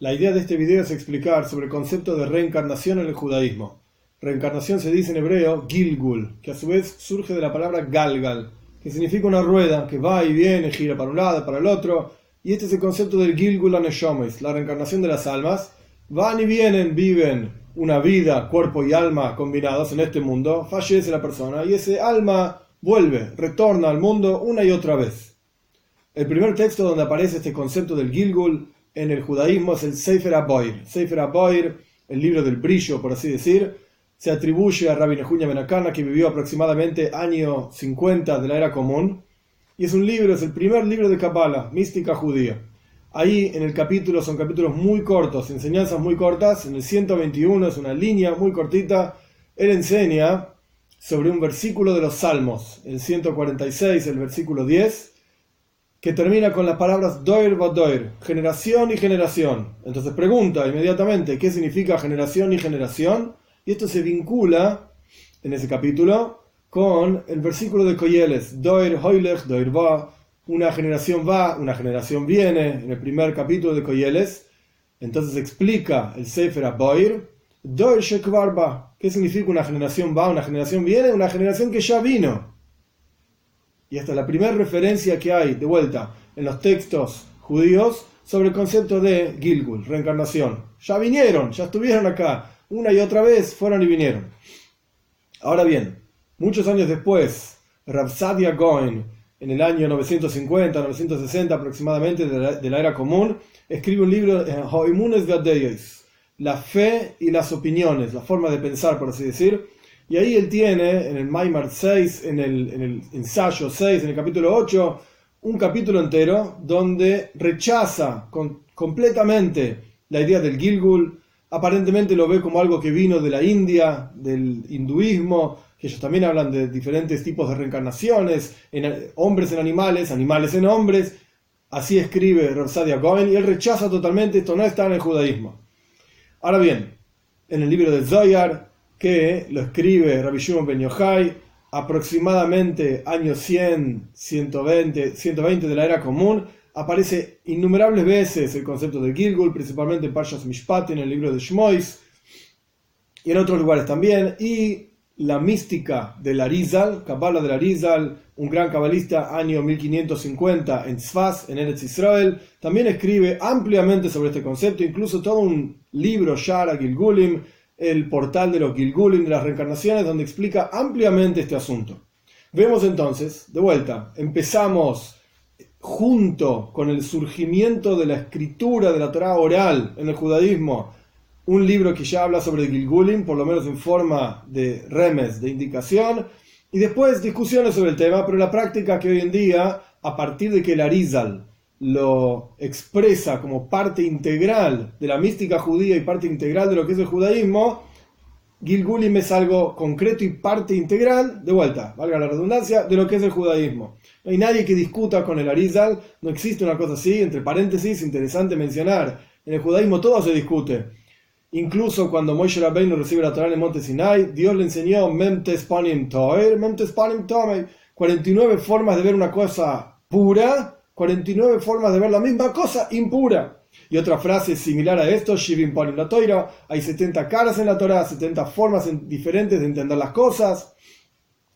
La idea de este video es explicar sobre el concepto de reencarnación en el judaísmo. Reencarnación se dice en hebreo Gilgul, que a su vez surge de la palabra Galgal, que significa una rueda que va y viene, gira para un lado, para el otro. Y este es el concepto del Gilgul Aneshomes, la reencarnación de las almas. Van y vienen, viven una vida, cuerpo y alma combinados en este mundo, fallece la persona y ese alma vuelve, retorna al mundo una y otra vez. El primer texto donde aparece este concepto del Gilgul en el judaísmo es el Sefer Aboir. Sefer Aboir, el libro del brillo, por así decir, se atribuye a Rabbi Benakana, que vivió aproximadamente año 50 de la era común, y es un libro, es el primer libro de Kabbalah, mística judía. Ahí en el capítulo son capítulos muy cortos, enseñanzas muy cortas. En el 121 es una línea muy cortita. Él enseña sobre un versículo de los Salmos, el 146, el versículo 10, que termina con las palabras doir doir, generación y generación. Entonces pregunta inmediatamente qué significa generación y generación, y esto se vincula en ese capítulo con el versículo de Coyeles, doir hoilech, doir va, una generación va, una generación viene, en el primer capítulo de Coyeles. Entonces explica el Sefer Aboir, Doir Shekvarba, ¿qué significa una generación va, una generación viene? Una generación que ya vino. Y es la primera referencia que hay, de vuelta, en los textos judíos sobre el concepto de Gilgul, reencarnación. Ya vinieron, ya estuvieron acá, una y otra vez fueron y vinieron. Ahora bien, muchos años después, Rapsadia Goin, en el año 950, 960 aproximadamente de la, era común, escribe un libro, Hoimunes Gadeis, la fe y las opiniones, la forma de pensar, por así decir. Y ahí él tiene, en el Maimar 6, en el, en el ensayo 6, en el capítulo 8, un capítulo entero donde rechaza completamente la idea del Gilgul, aparentemente lo ve como algo que vino de la India, del hinduismo, que ellos también hablan de diferentes tipos de reencarnaciones, en, hombres en animales, animales en hombres. Así escribe Rosadia Goen y él rechaza totalmente, esto no está en el judaísmo. Ahora bien, en el libro de Zoyar, que lo escribe Rabbi Shimon Ben Yochai, aproximadamente año 100, 120, 120 de la era común, aparece innumerables veces el concepto de Gilgul, principalmente en Parshas Mishpat, en el libro de Shmois, y en otros lugares también, y la mística del Arizal, Kabbalah del Arizal, un gran cabalista, año 1550 en Tzfaz, en Eretz Israel, también escribe ampliamente sobre este concepto, incluso todo un libro, Shara Gilgulim, el portal de los Gilgulim, de las reencarnaciones, donde explica ampliamente este asunto. Vemos entonces, de vuelta, empezamos junto con el surgimiento de la escritura de la Torah oral en el judaísmo, un libro que ya habla sobre Gilgulim, por lo menos en forma de remes, de indicación, y después discusiones sobre el tema, pero la práctica que hoy en día, a partir de que el Arizal lo expresa como parte integral de la mística judía y parte integral de lo que es el judaísmo, Gilgulim es algo concreto y parte integral, de vuelta, valga la redundancia, de lo que es el judaísmo. No hay nadie que discuta con el Arizal, no existe una cosa así, entre paréntesis, interesante mencionar, en el judaísmo todo se discute Incluso cuando Moshe Rabbeinu recibe la Torah en el monte Sinai, Dios le enseñó Memtes Panim Toer, Memtes Panim 49 formas de ver una cosa pura, 49 formas de ver la misma cosa impura. Y otra frase similar a esto, Shivim Panim la Torah, hay 70 caras en la Torah, 70 formas diferentes de entender las cosas.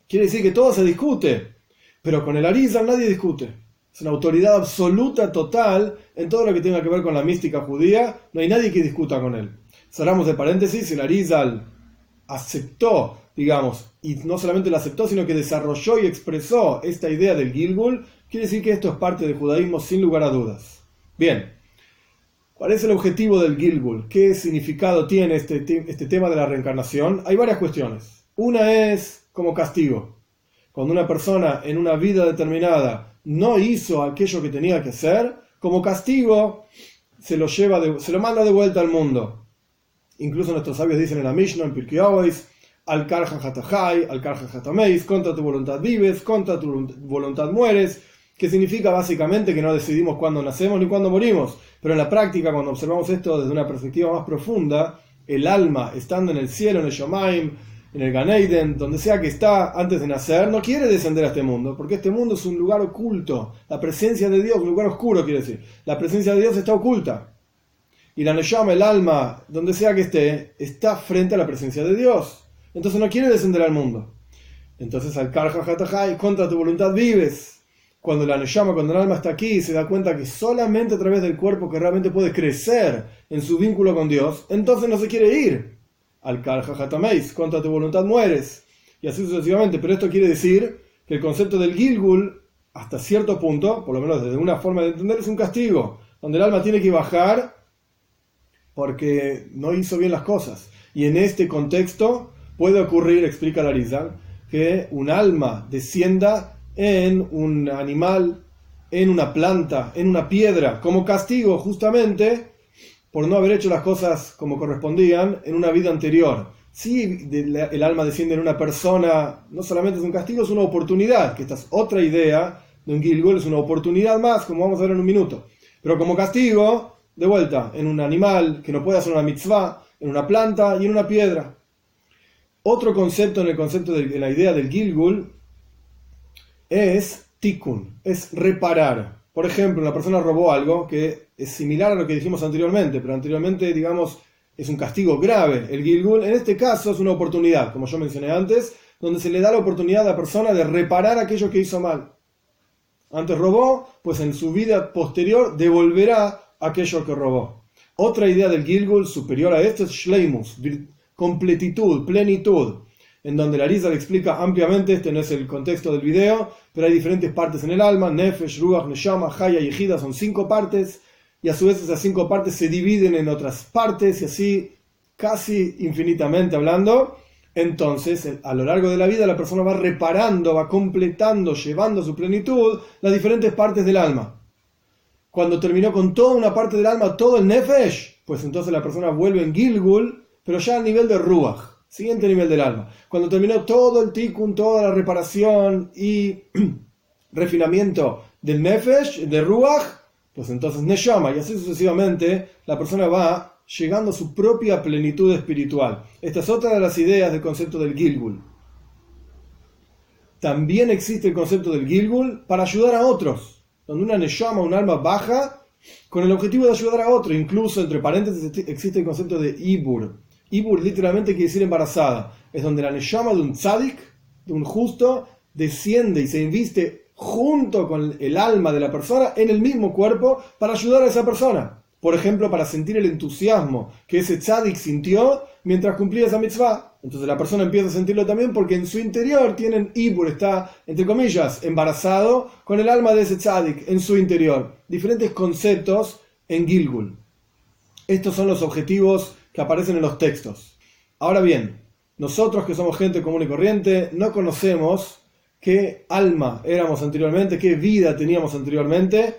Quiere decir que todo se discute, pero con el Arizal nadie discute. Es una autoridad absoluta, total, en todo lo que tenga que ver con la mística judía, no hay nadie que discuta con él cerramos de paréntesis, el Arizal aceptó, digamos, y no solamente lo aceptó, sino que desarrolló y expresó esta idea del Gilgul, quiere decir que esto es parte del judaísmo sin lugar a dudas. Bien, ¿cuál es el objetivo del Gilgul? ¿Qué significado tiene este, este tema de la reencarnación? Hay varias cuestiones. Una es como castigo. Cuando una persona en una vida determinada no hizo aquello que tenía que hacer, como castigo se lo, lleva se lo manda de vuelta al mundo Incluso nuestros sabios dicen en la Mishnah, en Pirkei al karja hatahai, al karja hatameis, contra tu voluntad vives, contra tu voluntad mueres, que significa básicamente que no decidimos cuándo nacemos ni cuándo morimos. Pero en la práctica, cuando observamos esto desde una perspectiva más profunda, el alma, estando en el cielo, en el Shomaim, en el Ganeiden, donde sea que está antes de nacer, no quiere descender a este mundo, porque este mundo es un lugar oculto. La presencia de Dios, un lugar oscuro quiere decir. La presencia de Dios está oculta. Y la Neshama, el alma, donde sea que esté, está frente a la presencia de Dios. Entonces no quiere descender al mundo. Entonces al Karja contra tu voluntad vives. Cuando la Neshama, cuando el alma está aquí, se da cuenta que solamente a través del cuerpo que realmente puede crecer en su vínculo con Dios, entonces no se quiere ir. Al Karja contra tu voluntad mueres. Y así sucesivamente. Pero esto quiere decir que el concepto del Gilgul, hasta cierto punto, por lo menos desde una forma de entender, es un castigo, donde el alma tiene que bajar porque no hizo bien las cosas. Y en este contexto puede ocurrir, explica Larisa, que un alma descienda en un animal, en una planta, en una piedra, como castigo justamente por no haber hecho las cosas como correspondían en una vida anterior. Si el alma desciende en una persona, no solamente es un castigo, es una oportunidad, que esta es otra idea de un Gilgul, es una oportunidad más, como vamos a ver en un minuto. Pero como castigo, de vuelta, en un animal que no puede hacer una mitzvah, en una planta y en una piedra. Otro concepto en el concepto de la idea del Gilgul es tikkun, es reparar. Por ejemplo, una persona robó algo que es similar a lo que dijimos anteriormente, pero anteriormente, digamos, es un castigo grave. El Gilgul, en este caso, es una oportunidad, como yo mencioné antes, donde se le da la oportunidad a la persona de reparar aquello que hizo mal. Antes robó, pues en su vida posterior devolverá aquello que robó. Otra idea del Gilgul superior a esto es Shleimus, completitud, plenitud, en donde la Risa le explica ampliamente, este no es el contexto del video, pero hay diferentes partes en el alma, Nefesh, Ruach, Neshama, Haya y Ejida, son cinco partes, y a su vez esas cinco partes se dividen en otras partes, y así casi infinitamente hablando. Entonces, a lo largo de la vida, la persona va reparando, va completando, llevando a su plenitud las diferentes partes del alma. Cuando terminó con toda una parte del alma, todo el Nefesh, pues entonces la persona vuelve en Gilgul, pero ya a nivel de Ruach, siguiente nivel del alma. Cuando terminó todo el tikkun, toda la reparación y refinamiento del nefesh, de Ruach, pues entonces Neshama, y así sucesivamente, la persona va llegando a su propia plenitud espiritual. Esta es otra de las ideas del concepto del Gilgul. También existe el concepto del Gilgul para ayudar a otros, donde una Neshama, un alma baja, con el objetivo de ayudar a otro. Incluso, entre paréntesis, existe el concepto de Ibur, Ibur literalmente quiere decir embarazada. Es donde la Neshama de un tzadik, de un justo, desciende y se inviste junto con el alma de la persona en el mismo cuerpo para ayudar a esa persona. Por ejemplo, para sentir el entusiasmo que ese tzadik sintió mientras cumplía esa mitzvah. Entonces la persona empieza a sentirlo también porque en su interior tienen Ibur, está, entre comillas, embarazado con el alma de ese tzadik en su interior. Diferentes conceptos en Gilgul. Estos son los objetivos que aparecen en los textos. Ahora bien, nosotros que somos gente común y corriente, no conocemos qué alma éramos anteriormente, qué vida teníamos anteriormente.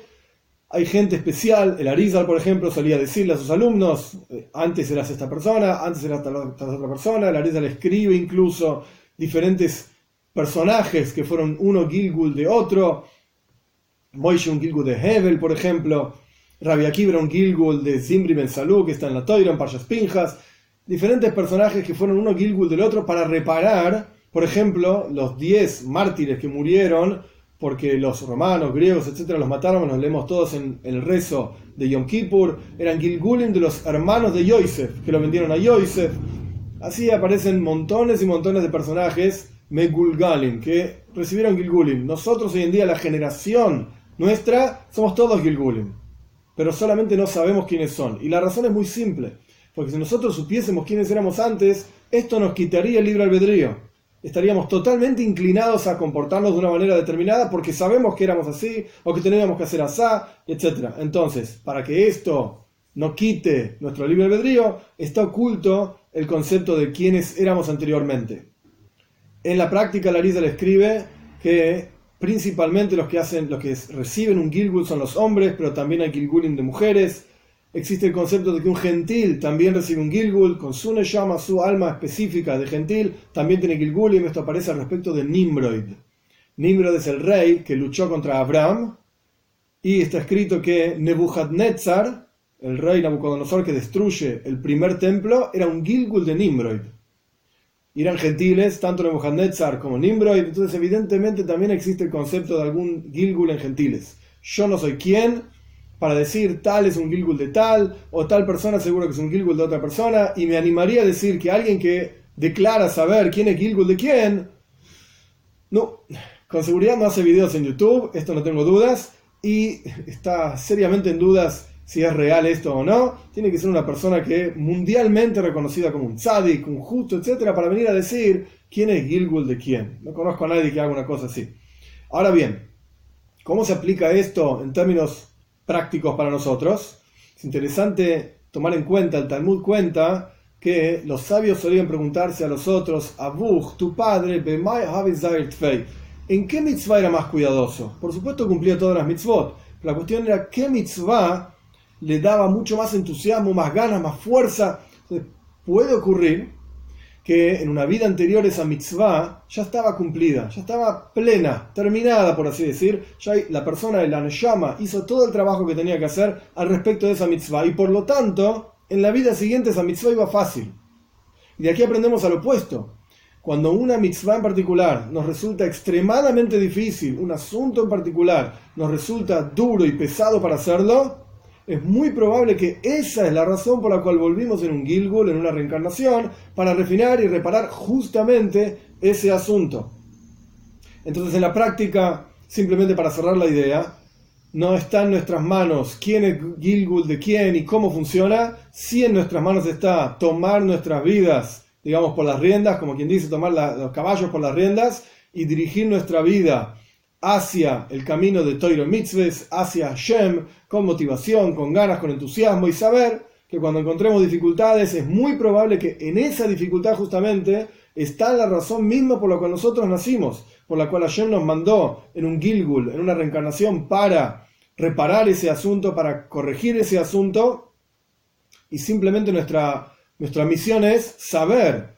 Hay gente especial, el Arizal, por ejemplo, solía decirle a sus alumnos, eh, antes eras esta persona, antes eras esta otra persona, el Arizal escribe incluso diferentes personajes que fueron uno Gilgul de otro, Moishe un Gilgul de Hebel, por ejemplo, Rabbi Gilgul de Zimbri Ben Salú, que está en la Toira, en Payas Pinjas, diferentes personajes que fueron uno Gilgul del otro para reparar, por ejemplo, los 10 mártires que murieron porque los romanos, griegos, etcétera, los mataron, nos leemos todos en el rezo de Yom Kippur, eran Gilgulim de los hermanos de Yosef, que lo vendieron a Yosef. Así aparecen montones y montones de personajes Megulgalim, que recibieron Gilgulim. Nosotros hoy en día, la generación nuestra, somos todos Gilgulim pero solamente no sabemos quiénes son. Y la razón es muy simple, porque si nosotros supiésemos quiénes éramos antes, esto nos quitaría el libre albedrío. Estaríamos totalmente inclinados a comportarnos de una manera determinada porque sabemos que éramos así o que teníamos que hacer así, etc. Entonces, para que esto no quite nuestro libre albedrío, está oculto el concepto de quiénes éramos anteriormente. En la práctica, Larisa le escribe que Principalmente los que hacen, los que reciben un Gilgul son los hombres, pero también hay Gilgulim de mujeres. Existe el concepto de que un gentil también recibe un Gilgul, con su llama su alma específica de gentil, también tiene Gilgulim. Esto aparece al respecto de Nimrod. Nimrod es el rey que luchó contra Abraham, y está escrito que Nebuchadnezzar, el rey Nabucodonosor que destruye el primer templo, era un Gilgul de Nimrod eran gentiles, tanto Nebuchadnezzar como Nimrod, entonces evidentemente también existe el concepto de algún Gilgul en gentiles. Yo no soy quien para decir tal es un Gilgul de tal, o tal persona seguro que es un Gilgul de otra persona, y me animaría a decir que alguien que declara saber quién es Gilgul de quién, no, con seguridad no hace videos en YouTube, esto no tengo dudas, y está seriamente en dudas si es real esto o no. Tiene que ser una persona que mundialmente reconocida como un tzadik, un justo, etcétera, para venir a decir quién es Gilgul de quién. No conozco a nadie que haga una cosa así. Ahora bien, ¿cómo se aplica esto en términos prácticos para nosotros? Es interesante tomar en cuenta, el Talmud cuenta que los sabios solían preguntarse a los otros, Abuch, tu padre, ¿en qué mitzvah era más cuidadoso? Por supuesto cumplía todas las mitzvot. La cuestión era qué mitzvah le daba mucho más entusiasmo, más ganas, más fuerza. puede ocurrir que en una vida anterior esa mitzvah ya estaba cumplida, ya estaba plena, terminada, por así decir. Ya la persona, el anshama, hizo todo el trabajo que tenía que hacer al respecto de esa mitzvah y por lo tanto, en la vida siguiente esa mitzvah iba fácil. Y de aquí aprendemos al opuesto. Cuando una mitzvah en particular nos resulta extremadamente difícil, un asunto en particular nos resulta duro y pesado para hacerlo, es muy probable que esa es la razón por la cual volvimos en un Gilgul, en una reencarnación, para refinar y reparar justamente ese asunto. Entonces, en la práctica, simplemente para cerrar la idea, no está en nuestras manos quién es Gilgul de quién y cómo funciona, si en nuestras manos está tomar nuestras vidas, digamos, por las riendas, como quien dice, tomar los caballos por las riendas y dirigir nuestra vida hacia el camino de Toiro Mitzvahs, hacia Hashem, con motivación, con ganas, con entusiasmo y saber que cuando encontremos dificultades es muy probable que en esa dificultad justamente está la razón misma por la cual nosotros nacimos, por la cual Hashem nos mandó en un Gilgul, en una reencarnación para reparar ese asunto, para corregir ese asunto. Y simplemente nuestra, nuestra misión es saber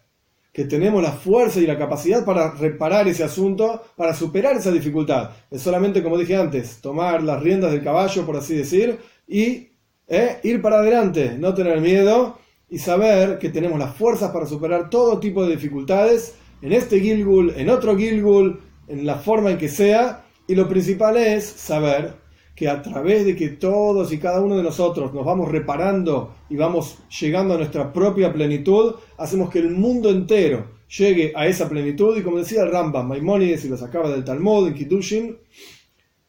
que tenemos la fuerza y la capacidad para reparar ese asunto, para superar esa dificultad. Es solamente, como dije antes, tomar las riendas del caballo, por así decir, y eh, ir para adelante, no tener miedo y saber que tenemos las fuerzas para superar todo tipo de dificultades en este Gilgul, en otro Gilgul, en la forma en que sea. Y lo principal es saber que a través de que todos y cada uno de nosotros nos vamos reparando y vamos llegando a nuestra propia plenitud, hacemos que el mundo entero llegue a esa plenitud y como decía el Rambam, Maimonides y lo sacaba del Talmud, en Kiddushin,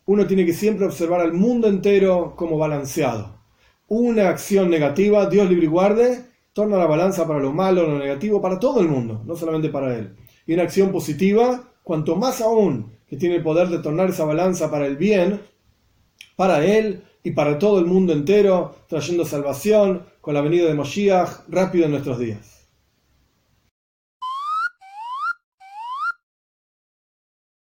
uno tiene que siempre observar al mundo entero como balanceado. Una acción negativa, Dios libre y guarde, torna la balanza para lo malo, lo negativo, para todo el mundo, no solamente para él. Y una acción positiva, cuanto más aún que tiene el poder de tornar esa balanza para el bien, para él y para todo el mundo entero, trayendo salvación con la venida de Moshiach rápido en nuestros días.